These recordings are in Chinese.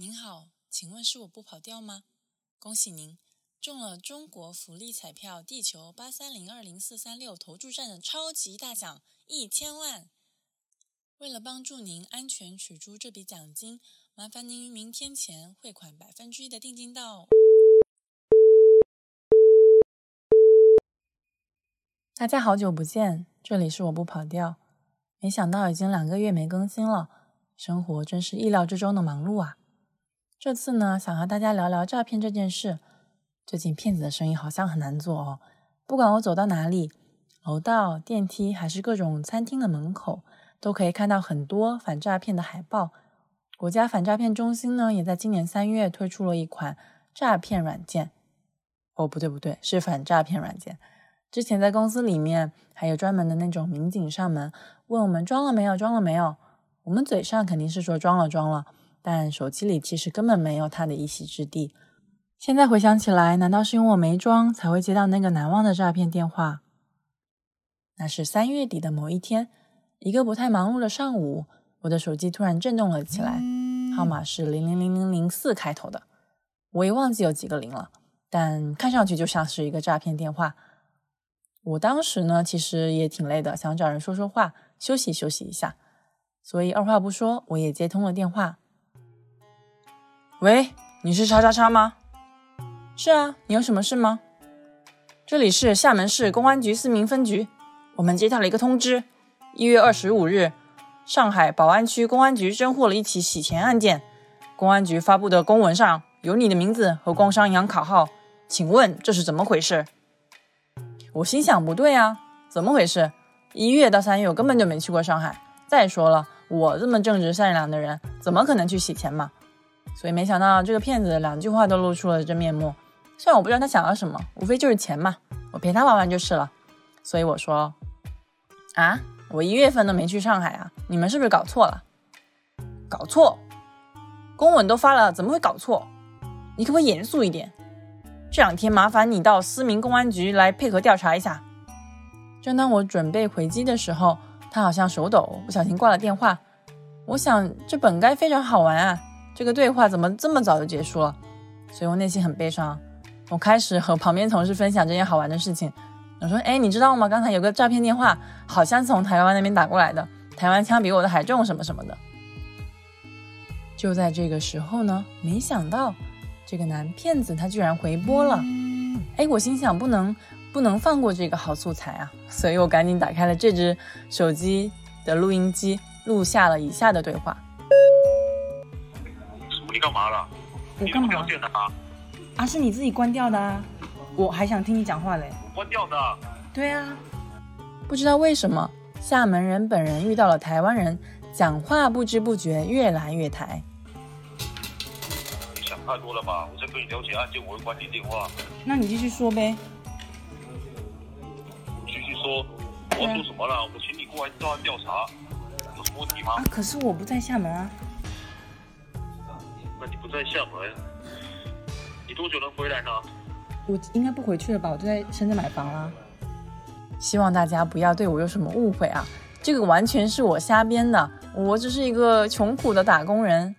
您好，请问是我不跑调吗？恭喜您中了中国福利彩票地球八三零二零四三六投注站的超级大奖一千万。为了帮助您安全取出这笔奖金，麻烦您于明天前汇款百分之一的定金到。大家好久不见，这里是我不跑调。没想到已经两个月没更新了，生活真是意料之中的忙碌啊。这次呢，想和大家聊聊诈骗这件事。最近骗子的生意好像很难做哦。不管我走到哪里，楼道、电梯还是各种餐厅的门口，都可以看到很多反诈骗的海报。国家反诈骗中心呢，也在今年三月推出了一款诈骗软件。哦，不对不对，是反诈骗软件。之前在公司里面还有专门的那种民警上门问我们装了没有，装了没有。我们嘴上肯定是说装了，装了。但手机里其实根本没有他的一席之地。现在回想起来，难道是因为我没装，才会接到那个难忘的诈骗电话？那是三月底的某一天，一个不太忙碌的上午，我的手机突然震动了起来，号码是零零零零零四开头的，我也忘记有几个零了，但看上去就像是一个诈骗电话。我当时呢，其实也挺累的，想找人说说话，休息休息一下，所以二话不说，我也接通了电话。喂，你是叉叉叉吗？是啊，你有什么事吗？这里是厦门市公安局思明分局，我们接到了一个通知，一月二十五日，上海宝安区公安局侦获了一起洗钱案件，公安局发布的公文上有你的名字和工商银行卡号，请问这是怎么回事？我心想不对啊，怎么回事？一月到三月我根本就没去过上海，再说了，我这么正直善良的人，怎么可能去洗钱嘛？所以没想到这个骗子两句话都露出了真面目。虽然我不知道他想要什么，无非就是钱嘛，我陪他玩玩就是了。所以我说，啊，我一月份都没去上海啊，你们是不是搞错了？搞错？公文都发了，怎么会搞错？你可不可以严肃一点？这两天麻烦你到思明公安局来配合调查一下。正当我准备回击的时候，他好像手抖，不小心挂了电话。我想这本该非常好玩啊。这个对话怎么这么早就结束了？所以我内心很悲伤。我开始和旁边同事分享这件好玩的事情。我说：“哎，你知道吗？刚才有个诈骗电话，好像从台湾那边打过来的，台湾枪比我的还重，什么什么的。”就在这个时候呢，没想到这个男骗子他居然回拨了。哎，我心想不能不能放过这个好素材啊！所以我赶紧打开了这只手机的录音机，录下了以下的对话。你干嘛了？我干嘛？掉电的啊？啊，是你自己关掉的啊！我还想听你讲话嘞。我关掉的。对啊。不知道为什么，厦门人本人遇到了台湾人，讲话不知不觉越来越台。你想太多了吧？我在跟你了解案件，我会关你电话。那你继续说呗。继续说。我要说什么了？我请你过来做案调查，有什么问题吗？啊，可是我不在厦门啊。在厦门，你多久能回来呢？我应该不回去了吧？我就在深圳买房了。希望大家不要对我有什么误会啊！这个完全是我瞎编的，我只是一个穷苦的打工人。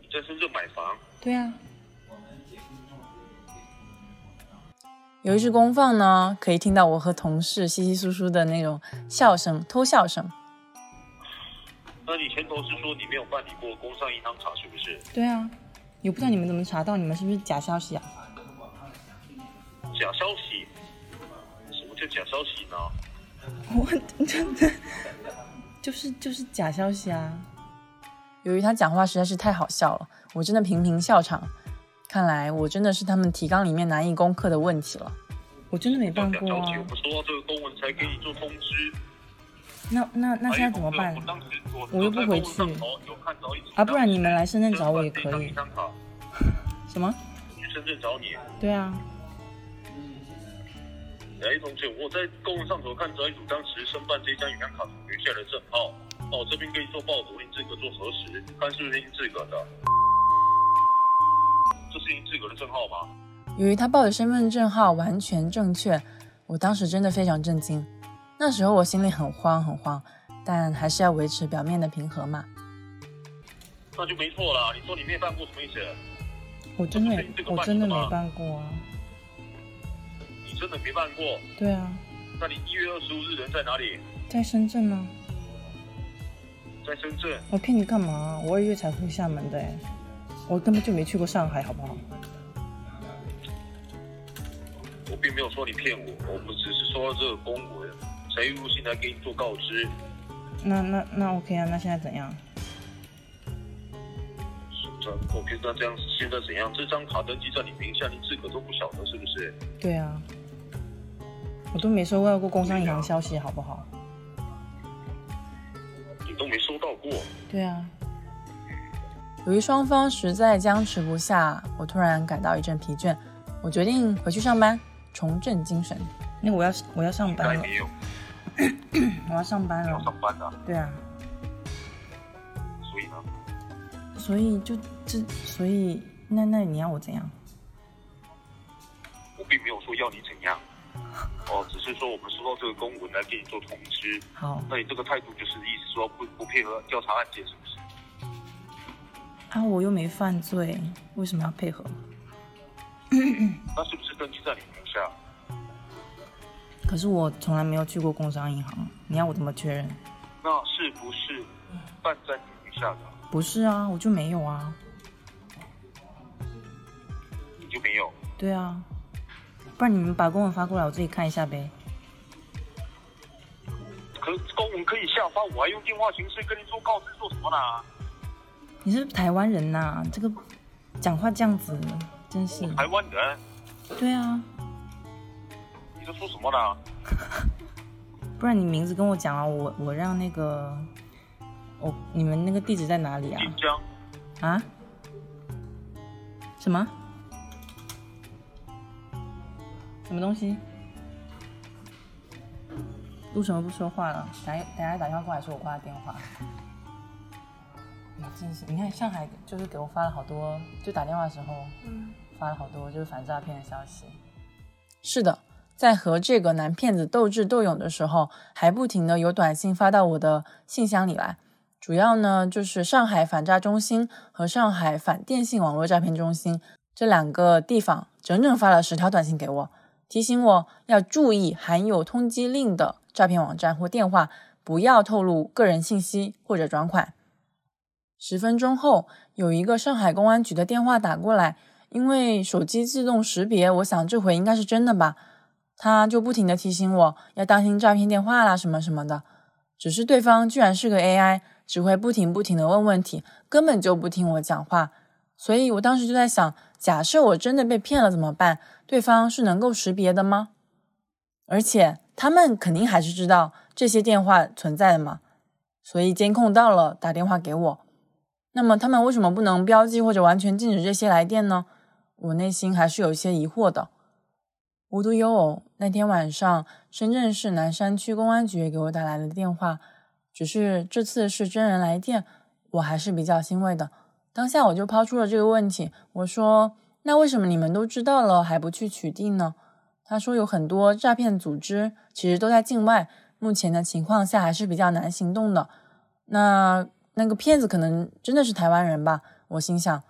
你在深圳买房？对啊。有一只公放呢，可以听到我和同事稀稀疏疏的那种笑声，偷笑声。那你前头是说你没有办理过工商银行卡，是不是？对啊，也不知道你们怎么查到，你们是不是假消息啊？假消息？什么叫假消息呢？我真的就是就是假消息啊！由于他讲话实在是太好笑了，我真的频频笑场。看来我真的是他们提纲里面难以攻克的问题了。我真的没办过啊！我收到这个公文才给你做通知。那那那现在怎么办？我又不回去啊，不然你们来深圳找我也可以。什么？去深圳找你？对啊。哎，同学，我在公文上头看到一组当时申办这张银行卡留下的证号，那我这边可以做报读，您自个做核实，看是不是您自个的。这是您自个的证号吗？由于他报的身份证号完全正确，我当时真的非常震惊。那时候我心里很慌很慌，但还是要维持表面的平和嘛。那就没错啦。你说你没办过什么意思？我真的我真的没办过啊。你真的没办过？对啊。那你一月二十五日人在哪里？在深圳呢。在深圳。我骗你干嘛？我二月才回厦门的，我根本就没去过上海，好不好？我并没有说你骗我，我们只是说这个公文，陈玉如现在给你做告知。那那那 OK 啊？那现在怎样？这 OK，那这样现在怎样？这张卡登记在你名下，你自个都不晓得是不是？对啊，我都没收到过工商银行消息，好不好？你都没收到过？对啊。由于双方实在僵持不下，我突然感到一阵疲倦，我决定回去上班。重振精神，那我要我要上班了。我要上班了。要上班的。对啊。所以呢？所以就这，所以那那你要我怎样？我并没有说要你怎样，哦，只是说我们收到这个公文来给你做通知。好。那你这个态度就是意思说不不配合调查案件，是不是？啊，我又没犯罪，为什么要配合？那是不是登记在你？可是我从来没有去过工商银行，你要我怎么确认？那是不是办在你名下的？不是啊，我就没有啊。你就没有？对啊，不然你们把公文发过来，我自己看一下呗。可公文可以下发，我还用电话形式跟你做告知，做什么呢？你是台湾人呐，这个讲话这样子，真是。台湾人。对啊。你在说什么呢？不然你名字跟我讲啊，我我让那个，我你们那个地址在哪里啊？晋江。啊？什么？什么东西？为什么不说话了？等下等下打电话过来，说我挂电话。你真是，你看上海就是给我发了好多，就打电话的时候，嗯，发了好多就是反诈骗的消息。是的。在和这个男骗子斗智斗勇的时候，还不停的有短信发到我的信箱里来。主要呢就是上海反诈中心和上海反电信网络诈骗中心这两个地方，整整发了十条短信给我，提醒我要注意含有通缉令的诈骗网站或电话，不要透露个人信息或者转款。十分钟后，有一个上海公安局的电话打过来，因为手机自动识别，我想这回应该是真的吧。他就不停的提醒我要当心诈骗电话啦，什么什么的。只是对方居然是个 AI，只会不停不停的问问题，根本就不听我讲话。所以我当时就在想，假设我真的被骗了怎么办？对方是能够识别的吗？而且他们肯定还是知道这些电话存在的嘛。所以监控到了，打电话给我。那么他们为什么不能标记或者完全禁止这些来电呢？我内心还是有一些疑惑的。无独有偶，那天晚上，深圳市南山区公安局给我打来了电话，只是这次是真人来电，我还是比较欣慰的。当下我就抛出了这个问题，我说：“那为什么你们都知道了还不去取缔呢？”他说：“有很多诈骗组织其实都在境外，目前的情况下还是比较难行动的。那那个骗子可能真的是台湾人吧？”我心想。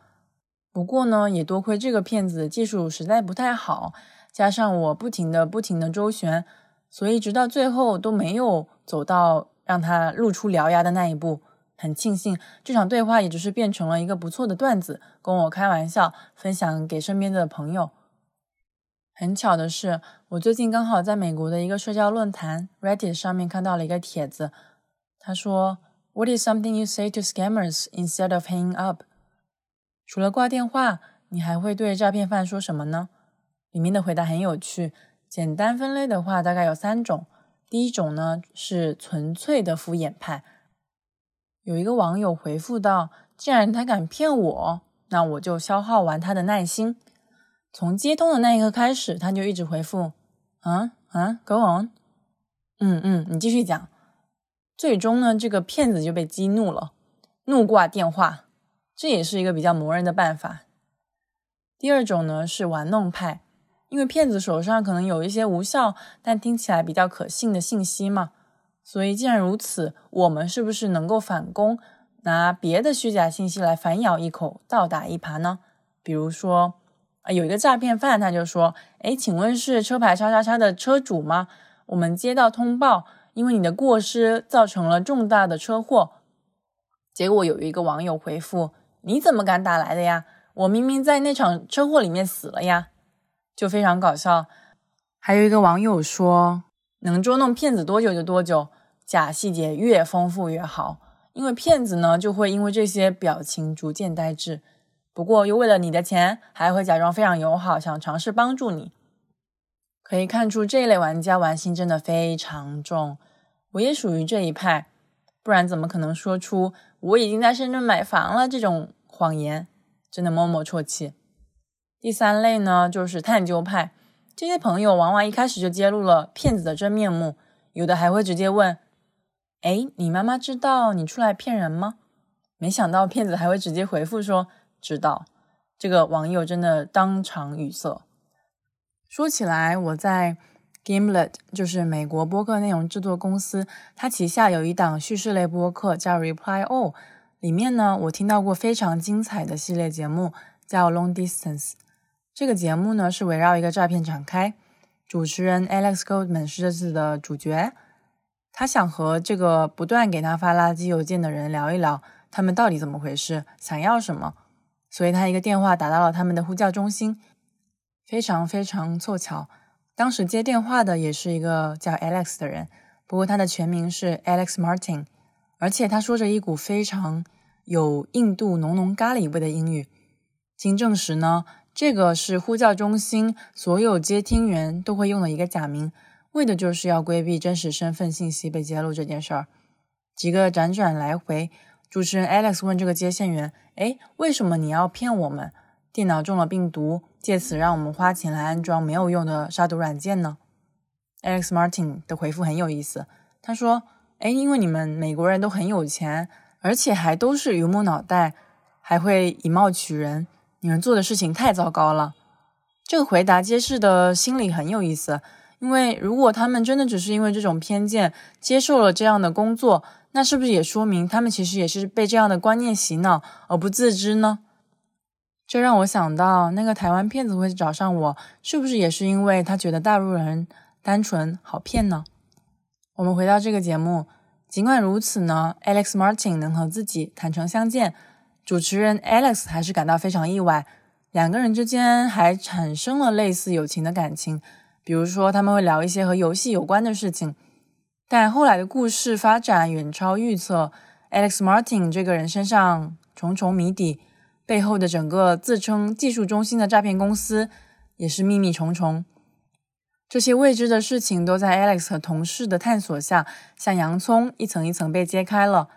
不过呢，也多亏这个骗子技术实在不太好。加上我不停的、不停的周旋，所以直到最后都没有走到让他露出獠牙的那一步。很庆幸这场对话也只是变成了一个不错的段子，跟我开玩笑分享给身边的朋友。很巧的是，我最近刚好在美国的一个社交论坛 Reddit 上面看到了一个帖子，他说：“What is something you say to scammers instead of hanging up？” 除了挂电话，你还会对诈骗犯说什么呢？里面的回答很有趣，简单分类的话大概有三种。第一种呢是纯粹的敷衍派，有一个网友回复道：“既然他敢骗我，那我就消耗完他的耐心。”从接通的那一刻开始，他就一直回复：“啊啊，Go on，嗯嗯，你继续讲。”最终呢，这个骗子就被激怒了，怒挂电话。这也是一个比较磨人的办法。第二种呢是玩弄派。因为骗子手上可能有一些无效但听起来比较可信的信息嘛，所以既然如此，我们是不是能够反攻？拿别的虚假信息来反咬一口、倒打一耙呢？比如说，啊，有一个诈骗犯，他就说：“哎，请问是车牌叉叉叉的车主吗？我们接到通报，因为你的过失造成了重大的车祸。”结果有一个网友回复：“你怎么敢打来的呀？我明明在那场车祸里面死了呀！”就非常搞笑。还有一个网友说：“能捉弄骗子多久就多久，假细节越丰富越好。”因为骗子呢，就会因为这些表情逐渐呆滞，不过又为了你的钱，还会假装非常友好，想尝试帮助你。可以看出这一类玩家玩心真的非常重，我也属于这一派，不然怎么可能说出我已经在深圳买房了这种谎言？真的默默啜泣。第三类呢，就是探究派，这些朋友往往一开始就揭露了骗子的真面目，有的还会直接问。哎，你妈妈知道你出来骗人吗？没想到骗子还会直接回复说知道。这个网友真的当场语塞。说起来，我在 Gimlet，就是美国播客内容制作公司，它旗下有一档叙事类播客叫 Reply All，里面呢，我听到过非常精彩的系列节目叫 Long Distance。这个节目呢是围绕一个诈骗展开，主持人 Alex Goldman 是这次的主角。他想和这个不断给他发垃圾邮件的人聊一聊，他们到底怎么回事，想要什么。所以他一个电话打到了他们的呼叫中心，非常非常凑巧，当时接电话的也是一个叫 Alex 的人，不过他的全名是 Alex Martin，而且他说着一股非常有印度浓浓咖喱味的英语。经证实呢，这个是呼叫中心所有接听员都会用的一个假名。为的就是要规避真实身份信息被揭露这件事儿。几个辗转来回，主持人 Alex 问这个接线员：“哎，为什么你要骗我们？电脑中了病毒，借此让我们花钱来安装没有用的杀毒软件呢？”Alex Martin 的回复很有意思，他说：“哎，因为你们美国人都很有钱，而且还都是榆木脑袋，还会以貌取人，你们做的事情太糟糕了。”这个回答揭示的心理很有意思。因为如果他们真的只是因为这种偏见接受了这样的工作，那是不是也说明他们其实也是被这样的观念洗脑而不自知呢？这让我想到，那个台湾骗子会找上我，是不是也是因为他觉得大陆人单纯好骗呢？我们回到这个节目，尽管如此呢，Alex Martin 能和自己坦诚相见，主持人 Alex 还是感到非常意外，两个人之间还产生了类似友情的感情。比如说，他们会聊一些和游戏有关的事情，但后来的故事发展远超预测。Alex Martin 这个人身上重重谜底，背后的整个自称技术中心的诈骗公司也是秘密重重。这些未知的事情都在 Alex 和同事的探索下，像洋葱一层一层被揭开了。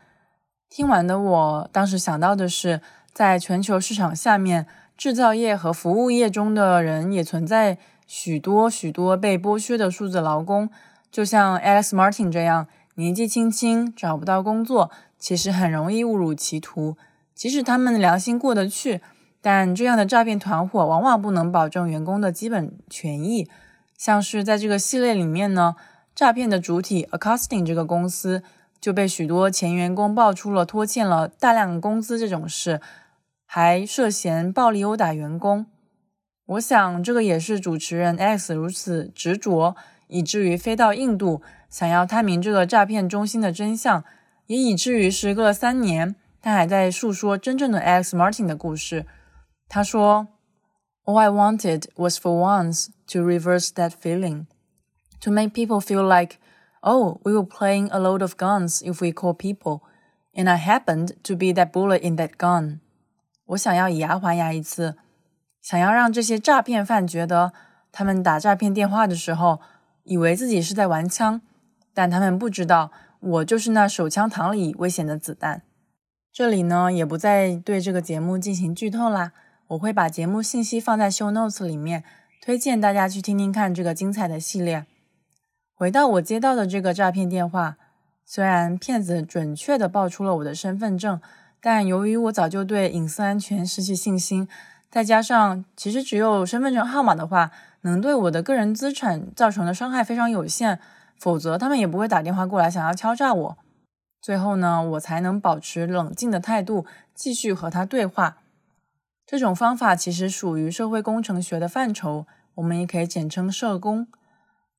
听完的我当时想到的是，在全球市场下面，制造业和服务业中的人也存在。许多许多被剥削的数字劳工，就像 Alex Martin 这样年纪轻轻找不到工作，其实很容易误入歧途。即使他们良心过得去，但这样的诈骗团伙往往不能保证员工的基本权益。像是在这个系列里面呢，诈骗的主体 Accosting 这个公司就被许多前员工爆出了拖欠了大量工资这种事，还涉嫌暴力殴打员工。我想，这个也是主持人 X 如此执着，以至于飞到印度，想要探明这个诈骗中心的真相，也以至于时隔三年，他还在诉说真正的 X Martin 的故事。他说：“All I wanted was for once to reverse that feeling, to make people feel like, oh, we were playing a load of guns if we call people, and I happened to be that bullet in that gun。”我想要以牙还牙一次。想要让这些诈骗犯觉得，他们打诈骗电话的时候，以为自己是在玩枪，但他们不知道，我就是那手枪膛里危险的子弹。这里呢，也不再对这个节目进行剧透啦，我会把节目信息放在 show notes 里面，推荐大家去听听看这个精彩的系列。回到我接到的这个诈骗电话，虽然骗子准确的报出了我的身份证，但由于我早就对隐私安全失去信心。再加上，其实只有身份证号码的话，能对我的个人资产造成的伤害非常有限，否则他们也不会打电话过来想要敲诈我。最后呢，我才能保持冷静的态度，继续和他对话。这种方法其实属于社会工程学的范畴，我们也可以简称社工。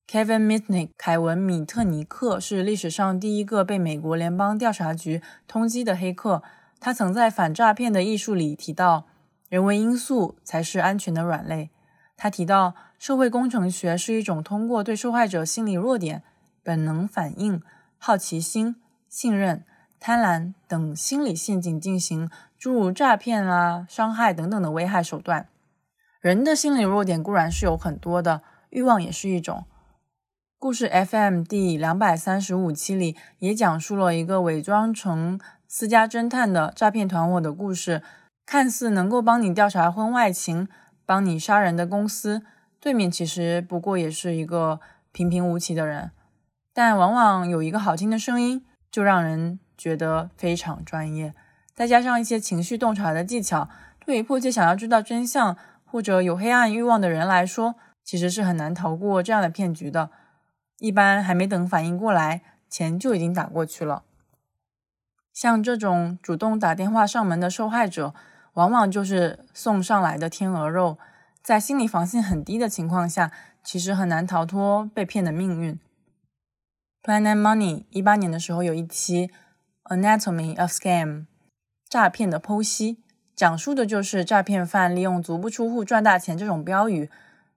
Kevin Mitnick 凯文·米特尼克是历史上第一个被美国联邦调查局通缉的黑客。他曾在《反诈骗的艺术》里提到，人为因素才是安全的软肋。他提到，社会工程学是一种通过对受害者心理弱点、本能反应、好奇心、信任、贪婪等心理陷阱进行诸如诈骗啊、伤害等等的危害手段。人的心理弱点固然是有很多的，欲望也是一种。故事 FM 第两百三十五期里也讲述了一个伪装成私家侦探的诈骗团伙的故事，看似能够帮你调查婚外情、帮你杀人的公司，对面其实不过也是一个平平无奇的人，但往往有一个好听的声音，就让人觉得非常专业，再加上一些情绪洞察的技巧，对于迫切想要知道真相或者有黑暗欲望的人来说，其实是很难逃过这样的骗局的。一般还没等反应过来，钱就已经打过去了。像这种主动打电话上门的受害者，往往就是送上来的天鹅肉。在心理防线很低的情况下，其实很难逃脱被骗的命运。Planet Money 一八年的时候有一期《Anatomy of Scam》诈骗的剖析，讲述的就是诈骗犯利用“足不出户赚大钱”这种标语，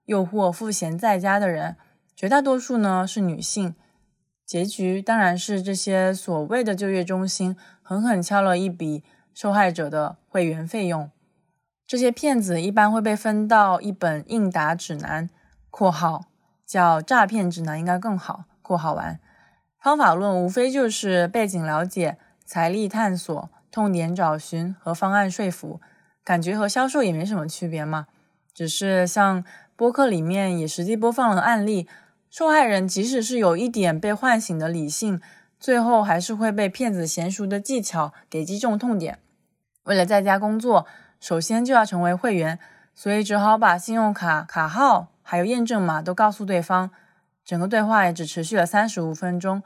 诱惑赋闲在家的人。绝大多数呢是女性，结局当然是这些所谓的就业中心狠狠敲了一笔受害者的会员费用。这些骗子一般会被分到一本应答指南（括号叫诈骗指南应该更好）（括号完）。方法论无非就是背景了解、财力探索、痛点找寻和方案说服，感觉和销售也没什么区别嘛。只是像播客里面也实际播放了案例。受害人即使是有一点被唤醒的理性，最后还是会被骗子娴熟的技巧给击中痛点。为了在家工作，首先就要成为会员，所以只好把信用卡卡号还有验证码都告诉对方。整个对话也只持续了三十五分钟。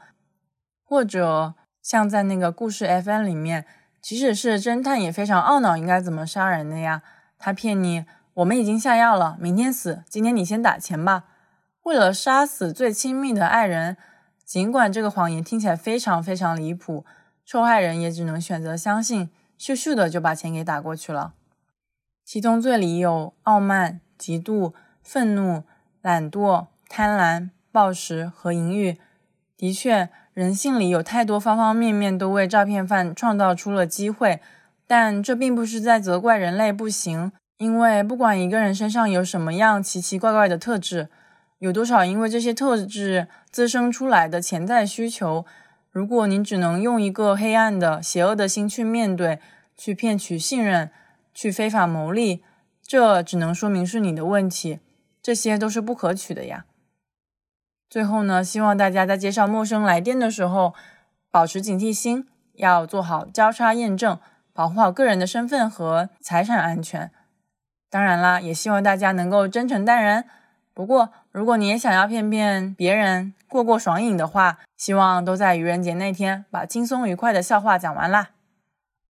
或者像在那个故事 FN 里面，即使是侦探也非常懊恼应该怎么杀人的呀。他骗你，我们已经下药了，明天死，今天你先打钱吧。为了杀死最亲密的爱人，尽管这个谎言听起来非常非常离谱，受害人也只能选择相信，咻咻的就把钱给打过去了。其中罪里有傲慢、嫉妒、愤怒、懒惰、贪婪、暴食和淫欲。的确，人性里有太多方方面面都为诈骗犯创造出了机会，但这并不是在责怪人类不行，因为不管一个人身上有什么样奇奇怪怪的特质。有多少因为这些特质滋生出来的潜在需求？如果你只能用一个黑暗的、邪恶的心去面对，去骗取信任，去非法牟利，这只能说明是你的问题。这些都是不可取的呀。最后呢，希望大家在接上陌生来电的时候，保持警惕心，要做好交叉验证，保护好个人的身份和财产安全。当然啦，也希望大家能够真诚待人。不过，如果你也想要骗骗别人、过过爽瘾的话，希望都在愚人节那天把轻松愉快的笑话讲完啦。